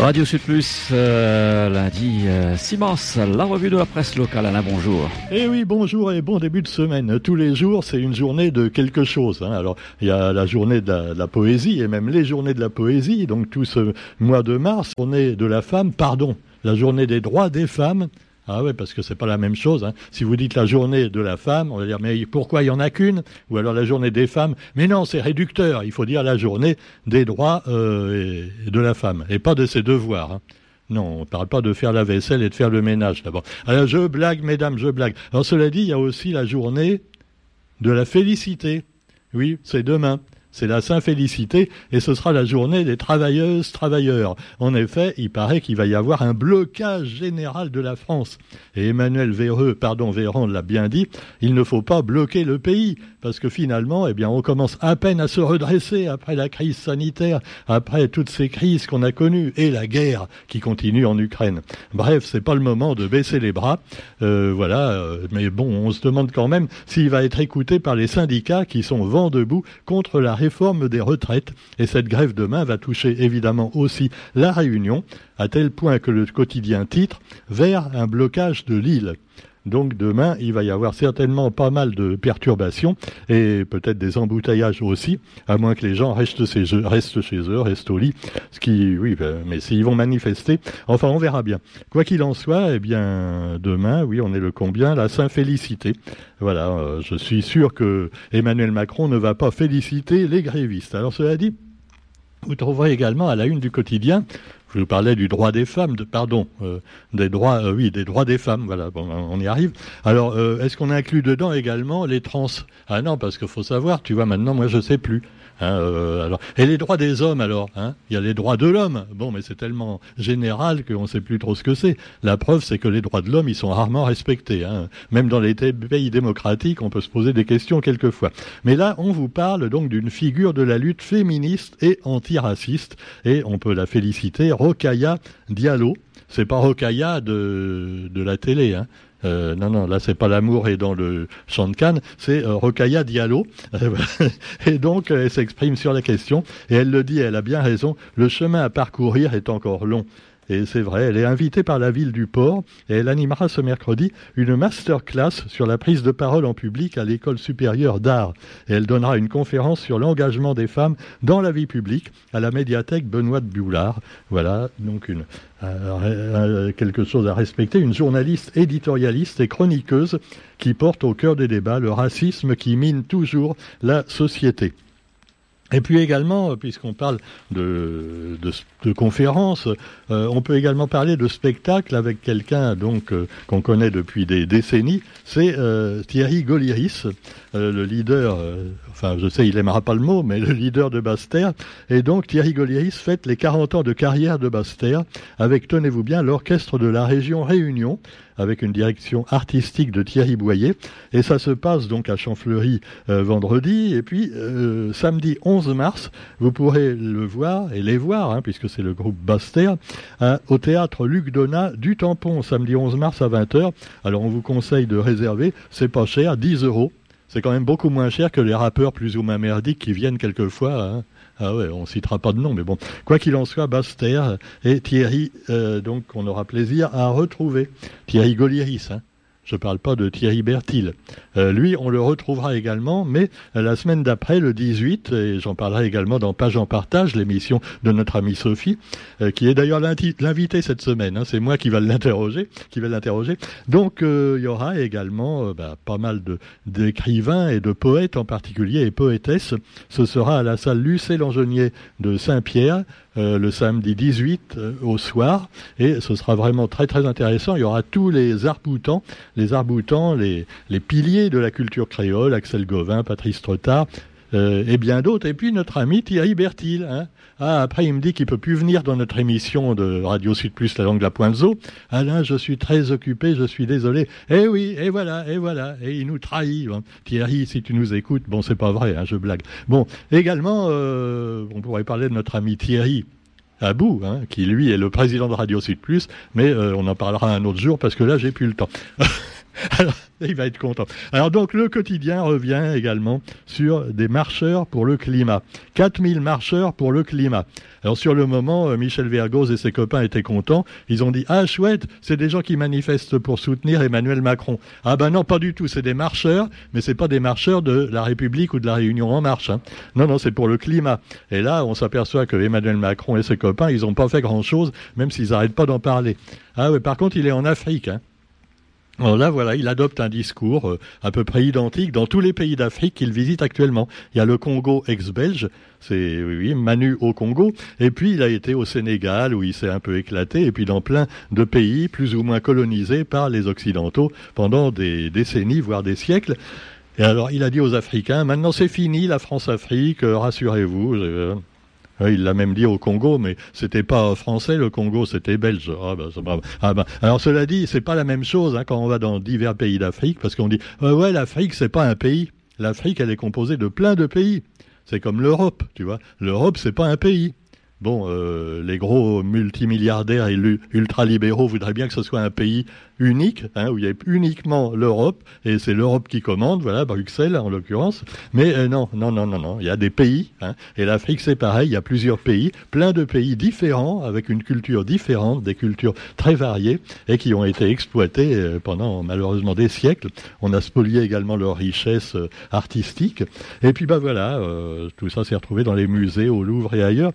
Radio Sud Plus, euh, lundi 6 euh, mars, la revue de la presse locale. Alain, bonjour. Eh oui, bonjour et bon début de semaine. Tous les jours, c'est une journée de quelque chose. Hein. Alors, il y a la journée de la, poésie et même les journées de la poésie. Donc, tout ce mois de mars, journée de la femme, pardon, la journée des droits des femmes. Ah ouais, parce que c'est pas la même chose. Hein. Si vous dites la journée de la femme, on va dire mais pourquoi il y en a qu'une? Ou alors la journée des femmes. Mais non, c'est réducteur. Il faut dire la journée des droits euh, de la femme et pas de ses devoirs. Hein. Non, on ne parle pas de faire la vaisselle et de faire le ménage d'abord. Alors je blague, mesdames, je blague. Alors cela dit, il y a aussi la journée de la félicité. Oui, c'est demain c'est la Saint-Félicité, et ce sera la journée des travailleuses, travailleurs. En effet, il paraît qu'il va y avoir un blocage général de la France. Et Emmanuel Véreux, pardon, Véran l'a bien dit, il ne faut pas bloquer le pays, parce que finalement, eh bien, on commence à peine à se redresser après la crise sanitaire, après toutes ces crises qu'on a connues, et la guerre qui continue en Ukraine. Bref, c'est pas le moment de baisser les bras, euh, voilà, euh, mais bon, on se demande quand même s'il va être écouté par les syndicats qui sont vent debout contre la réforme des retraites. Et cette grève demain va toucher évidemment aussi la Réunion, à tel point que le quotidien titre vers un blocage de l'île. Donc demain, il va y avoir certainement pas mal de perturbations et peut-être des embouteillages aussi, à moins que les gens restent chez eux, restent, au lit. Ce qui, oui, ben, mais s'ils vont manifester, enfin, on verra bien. Quoi qu'il en soit, eh bien, demain, oui, on est le combien? La Saint-Félicité. Voilà, euh, je suis sûr que Emmanuel Macron ne va pas féliciter les grévistes. Alors cela dit, vous trouverez également à la une du quotidien je vous parlais du droit des femmes, de, pardon, euh, des droits, euh, oui, des droits des femmes. Voilà, bon, on y arrive. Alors, euh, est-ce qu'on inclut dedans également les trans? Ah non, parce qu'il faut savoir, tu vois, maintenant, moi, je sais plus. Hein, euh, alors, et les droits des hommes, alors hein Il y a les droits de l'homme. Bon, mais c'est tellement général qu'on ne sait plus trop ce que c'est. La preuve, c'est que les droits de l'homme, ils sont rarement respectés. Hein. Même dans les pays démocratiques, on peut se poser des questions quelquefois. Mais là, on vous parle donc d'une figure de la lutte féministe et antiraciste, et on peut la féliciter, Rokaya Diallo. C'est pas Rokaya de, la télé, hein. Euh, non, non, là c'est pas l'amour et dans le chant de Cannes, c'est euh, Rokaya Diallo. et donc elle s'exprime sur la question et elle le dit, elle a bien raison. Le chemin à parcourir est encore long. Et c'est vrai, elle est invitée par la ville du port et elle animera ce mercredi une masterclass sur la prise de parole en public à l'école supérieure d'art. Et elle donnera une conférence sur l'engagement des femmes dans la vie publique à la médiathèque Benoît de Boulard. Voilà, donc une, quelque chose à respecter, une journaliste éditorialiste et chroniqueuse qui porte au cœur des débats le racisme qui mine toujours la société. Et puis également, puisqu'on parle de, de, conférences, euh, on peut également parler de spectacle avec quelqu'un donc euh, qu'on connaît depuis des décennies. C'est euh, Thierry Goliris, le leader. enfin, je sais, il aimera pas le mot, mais le leader de Basse-Terre. Et donc Thierry Goliris fête les 40 ans de carrière de Basse-Terre avec, tenez-vous bien, l'orchestre de la région Réunion avec une direction artistique de Thierry Boyer. Et ça se passe donc à Champfleury euh, vendredi. Et puis euh, samedi 11 mars, vous pourrez le voir et les voir, hein, puisque c'est le groupe Baster, hein, au théâtre Luc Donat du Tampon, samedi 11 mars à 20h. Alors on vous conseille de réserver, c'est pas cher, 10 euros. C'est quand même beaucoup moins cher que les rappeurs plus ou moins merdiques qui viennent quelquefois. Hein. Ah ouais, on citera pas de nom, mais bon. Quoi qu'il en soit, Baster et Thierry, euh, donc on aura plaisir à retrouver. Thierry Golieris, hein. Je ne parle pas de Thierry Bertil. Euh, lui, on le retrouvera également, mais euh, la semaine d'après, le 18, et j'en parlerai également dans Page en Partage, l'émission de notre amie Sophie, euh, qui est d'ailleurs l'invité cette semaine. Hein. c'est moi qui vais l'interroger, qui vais l'interroger. Donc, il y aura également bah, pas mal d'écrivains et de poètes en particulier et poétesses. Ce sera à la salle Lucé Langenier de Saint-Pierre euh, le samedi 18 euh, au soir. Et ce sera vraiment très très intéressant. Il y aura tous les arboutants, les arboutants, les, les piliers de la culture créole, Axel Gauvin, Patrice Trottard, euh, et bien d'autres. Et puis notre ami Thierry Bertil. Hein. Ah, après, il me dit qu'il peut plus venir dans notre émission de Radio Sud Plus, la langue de la pointe zoo. Alain, je suis très occupé, je suis désolé. Eh oui, et voilà, et voilà. Et il nous trahit. Hein. Thierry, si tu nous écoutes, bon, c'est pas vrai, hein, je blague. Bon, également, euh, on pourrait parler de notre ami Thierry. Abou, hein, qui lui est le président de Radio Sud Plus, mais euh, on en parlera un autre jour parce que là j'ai plus le temps. Alors, il va être content. Alors donc le quotidien revient également sur des marcheurs pour le climat. 4000 marcheurs pour le climat. Alors sur le moment, euh, Michel Vergoz et ses copains étaient contents. Ils ont dit ah chouette, c'est des gens qui manifestent pour soutenir Emmanuel Macron. Ah ben non, pas du tout. C'est des marcheurs, mais c'est pas des marcheurs de la République ou de la Réunion en marche. Hein. Non non, c'est pour le climat. Et là, on s'aperçoit que Emmanuel Macron et ses copains, ils n'ont pas fait grand chose, même s'ils n'arrêtent pas d'en parler. Ah oui, par contre, il est en Afrique. Hein. Alors là, voilà, il adopte un discours euh, à peu près identique dans tous les pays d'Afrique qu'il visite actuellement. Il y a le Congo ex-belge, c'est oui, Manu au Congo, et puis il a été au Sénégal où il s'est un peu éclaté, et puis dans plein de pays plus ou moins colonisés par les Occidentaux pendant des décennies, voire des siècles. Et alors, il a dit aux Africains, maintenant c'est fini la France-Afrique, euh, rassurez-vous. Euh, il l'a même dit au Congo, mais c'était pas français le Congo, c'était belge. Ah ah ben. Alors cela dit, c'est pas la même chose hein, quand on va dans divers pays d'Afrique, parce qu'on dit euh, ouais l'Afrique c'est pas un pays. L'Afrique elle est composée de plein de pays. C'est comme l'Europe, tu vois. L'Europe c'est pas un pays. Bon, euh, les gros multimilliardaires et ultralibéraux voudraient bien que ce soit un pays unique, hein, où il y a uniquement l'Europe, et c'est l'Europe qui commande, voilà, Bruxelles en l'occurrence. Mais euh, non, non, non, non, non, il y a des pays, hein, et l'Afrique c'est pareil, il y a plusieurs pays, plein de pays différents, avec une culture différente, des cultures très variées, et qui ont été exploités euh, pendant malheureusement des siècles. On a spolié également leur richesse artistique, et puis bah voilà, tout ça s'est retrouvé dans les musées, au Louvre et ailleurs.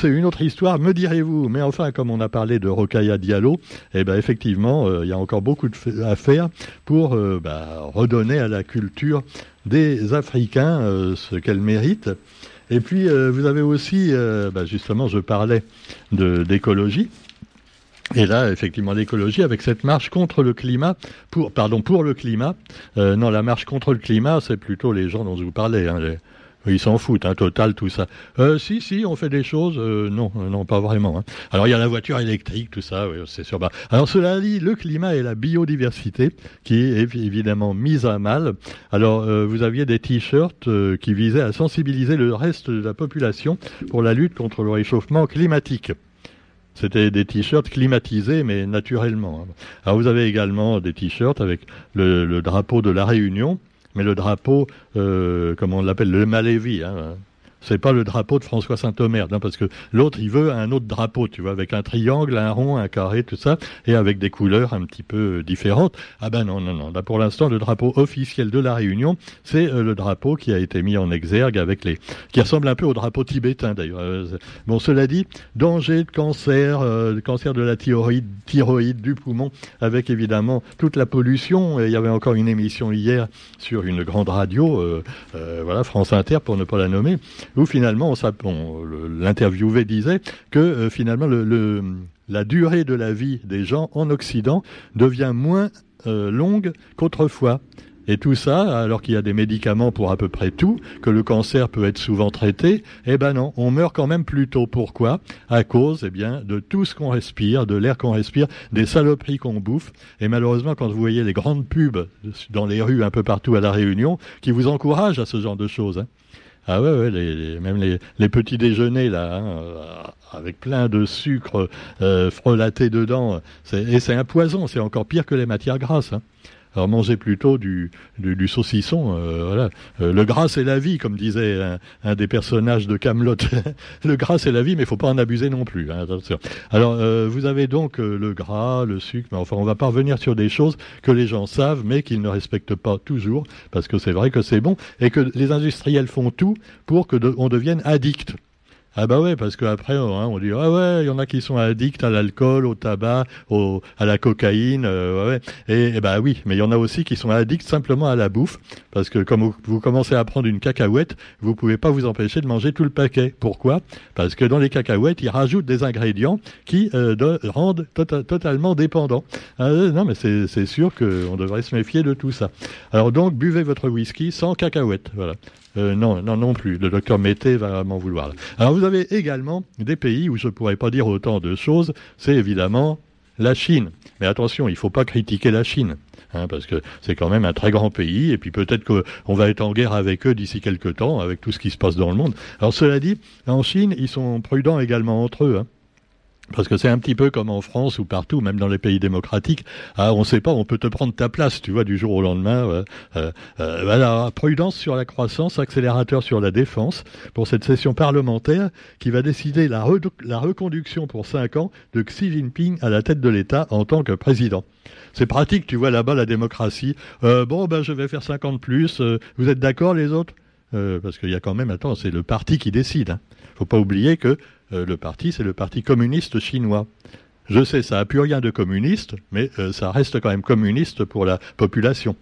C'est une autre histoire, me direz-vous, mais enfin comme on a parlé de Rocaille Diallo, eh ben effectivement, il y a encore beaucoup à faire pour euh, bah, redonner à la culture des Africains euh, ce qu'elle mérite. Et puis, euh, vous avez aussi, bah, justement, je parlais d'écologie. Et là, effectivement, l'écologie avec cette marche contre le climat, pour, pardon, pour le climat. non, la marche contre le climat, c'est plutôt les gens dont je vous parlais, hein, ils s'en foutent, hein, total, tout ça. Euh, si, si, on fait des choses. Euh, non, euh, non, pas vraiment. Hein. Alors il y a la voiture électrique, tout ça, oui, c'est sûr. Bah. Alors cela dit, le climat et la biodiversité, qui est évidemment mise à mal. Alors vous aviez des t-shirts qui visaient à sensibiliser le reste de la population pour la lutte contre le réchauffement climatique. C'était des t-shirts climatisés, mais naturellement. Hein. Alors vous avez également des t-shirts avec le drapeau de la Réunion mais le drapeau, euh, comme on l'appelle, le Malévi, hein, c'est pas le drapeau de François Saint-Omer, non, parce que l'autre, il veut un autre drapeau, tu vois, avec un triangle, un rond, un carré, tout ça, et avec des couleurs un petit peu différentes. Ah ben non, non, non. Là, pour l'instant, le drapeau officiel de la Réunion, c'est euh, le drapeau qui a été mis en exergue avec les, qui ressemble un peu au drapeau tibétain d'ailleurs. Euh, bon, cela dit, danger de cancer, euh, cancer de la thyroïde, thyroïde, du poumon, avec évidemment toute la pollution. Et il y avait encore une émission hier sur une grande radio, voilà, France Inter pour ne pas la nommer où finalement l'interviewé disait que euh, finalement le, la durée de la vie des gens en Occident devient moins euh, longue qu'autrefois. Et tout ça, alors qu'il y a des médicaments pour à peu près tout, que le cancer peut être souvent traité, eh ben non, on meurt quand même plus tôt. Pourquoi? À cause, eh bien, de tout ce qu'on respire, de l'air qu'on respire, des saloperies qu'on bouffe. Et malheureusement, quand vous voyez les grandes pubs dans les rues un peu partout à La Réunion, qui vous encouragent à ce genre de choses, hein, ah ouais, ouais même les, les, petits déjeuners là, hein, euh, avec plein de sucre euh, frelaté dedans, et c'est un poison, c'est encore pire que les matières grasses. Hein. Alors mangez plutôt du, du, saucisson. Euh, voilà. Euh, le gras c'est la vie, comme disait un, des personnages de Camelot. le gras c'est la vie, mais il faut pas en abuser non plus. Hein. Alors euh, vous avez donc le gras, le sucre, mais enfin on va pas revenir sur des choses que les gens savent, mais qu'ils ne respectent pas toujours, parce que c'est vrai que c'est bon et que les industriels font tout pour que on devienne addict. Ah bah ouais, parce qu'après, hein, on dit, ah ouais, il y en a qui sont addicts à l'alcool, au tabac, au, à la cocaïne, euh, ouais. Et, et, bah oui, mais il y en a aussi qui sont addicts simplement à la bouffe, parce que comme vous, commencez à prendre une cacahuète, vous pouvez pas vous empêcher de manger tout le paquet. Pourquoi? Parce que dans les cacahuètes, ils rajoutent des ingrédients qui euh, rendent tota-, totalement dépendants. Ah, non, mais c'est sûr qu'on devrait se méfier de tout ça. Alors donc, buvez votre whisky sans cacahuètes, voilà. Euh, non, non, non plus. Le docteur Mété va m'en vouloir. Alors également des pays où je ne pourrais pas dire autant de choses. C'est évidemment la Chine. Mais attention, il ne faut pas critiquer la Chine. Hein, parce que c'est quand même un très grand pays, et puis peut-être qu'on va être en guerre avec eux d'ici quelques temps, avec tout ce qui se passe dans le monde. Alors cela dit, en Chine, ils sont prudents également entre eux. Hein. Parce que c'est un petit peu comme en France ou partout, même dans les pays démocratiques. Ah, on ne sait pas, on peut te prendre ta place, tu vois, du jour au lendemain. Euh, euh, voilà, prudence sur la croissance, accélérateur sur la défense pour cette session parlementaire qui va décider la, reconduction pour cinq ans de Xi Jinping à la tête de l'État en tant que président. C'est pratique, tu vois là-bas la démocratie. Euh, bon, ben je vais faire 50 plus. Vous êtes d'accord les autres? Euh, Parce qu'il y a quand même, attends, c'est le parti qui décide. Hein. Faut pas oublier que euh, le parti, c'est le parti communiste chinois. Je sais, ça n'a plus rien de communiste, mais euh, ça reste quand même communiste pour la population.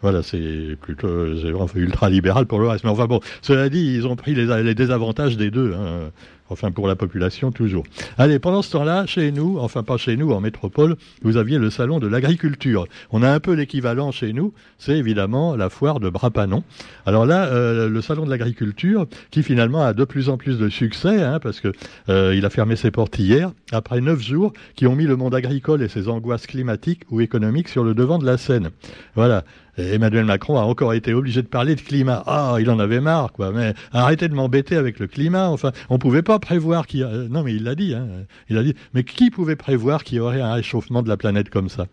Voilà, c'est plutôt ultra libéral pour le reste. Mais enfin bon, cela dit, ils ont pris les, les désavantages des deux. Hein. Enfin, pour la population, toujours. Allez, pendant ce temps-là, chez nous, enfin pas chez nous, en métropole, vous aviez le salon de l'agriculture. On a un peu l'équivalent chez nous, c'est évidemment la foire de Brapanon. Alors là, euh, le salon de l'agriculture, qui finalement a de plus en plus de succès, hein, parce que euh, il a fermé ses portes hier, après neuf jours, qui ont mis le monde agricole et ses angoisses climatiques ou économiques sur le devant de la scène. Voilà. Emmanuel Macron a encore été obligé de parler de climat. Ah, il en avait marre, quoi. Mais arrêtez de m'embêter avec le climat. Enfin, on pouvait pas prévoir qu'il y a... Non, mais il l'a dit, hein. Il a dit. Mais qui pouvait prévoir qu'il y aurait un réchauffement de la planète comme ça?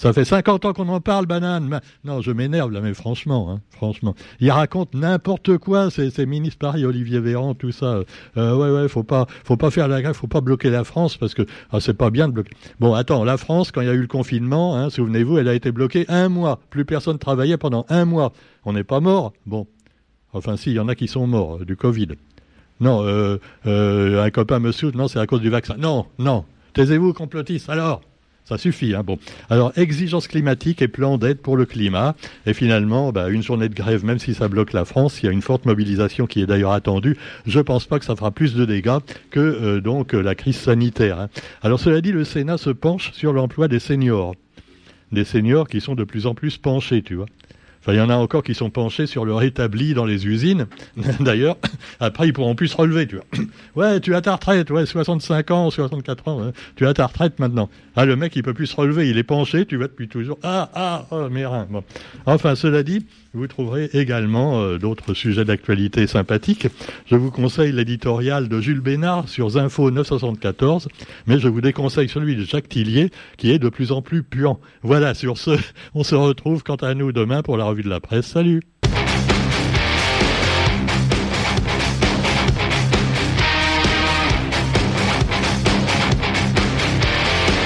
Ça fait 50 ans qu'on en parle, banane. Non, je m'énerve là, mais franchement, hein, franchement. Il raconte n'importe quoi, ces, ministres pareil, Olivier Véran, tout ça. Euh, ouais, ouais, faut pas, faut pas faire la grève, faut pas bloquer la France parce que ah, c'est pas bien de bloquer. Bon, attends, la France, quand il y a eu le confinement, hein, souvenez-vous, elle a été bloquée un mois. Plus personne travaillait pendant un mois. On n'est pas mort. Bon, enfin, si, il y en a qui sont morts euh, du Covid. Non, euh, euh, un copain me soude, non, c'est à cause du vaccin. Non, non. Taisez-vous, complotistes. Alors, ça suffit. Hein, bon. Alors, exigence climatique et plan d'aide pour le climat. Et finalement, bah, une journée de grève, même si ça bloque la France, il y a une forte mobilisation qui est d'ailleurs attendue. Je ne pense pas que ça fera plus de dégâts que euh, donc la crise sanitaire. Hein. Alors, cela dit, le Sénat se penche sur l'emploi des seniors. Des seniors qui sont de plus en plus penchés, tu vois. Enfin, il y en a encore qui sont penchés sur le rétabli dans les usines. D'ailleurs, après, ils pourront plus se relever, tu vois. Ouais, tu as ta retraite, ouais, 65 ans, 64 ans, tu as ta retraite maintenant. Ah, le mec, il peut plus se relever, il est penché, tu vois, depuis toujours. Ah, ah, oh, reins. Bon. Enfin, cela dit, vous trouverez également euh, d'autres sujets d'actualité sympathiques. Je vous conseille l'éditorial de Jules Bénard sur Zinfo 974, mais je vous déconseille celui de Jacques Tillier, qui est de plus en plus puant. Voilà, sur ce, on se retrouve quant à nous demain pour la revue de la presse. Salut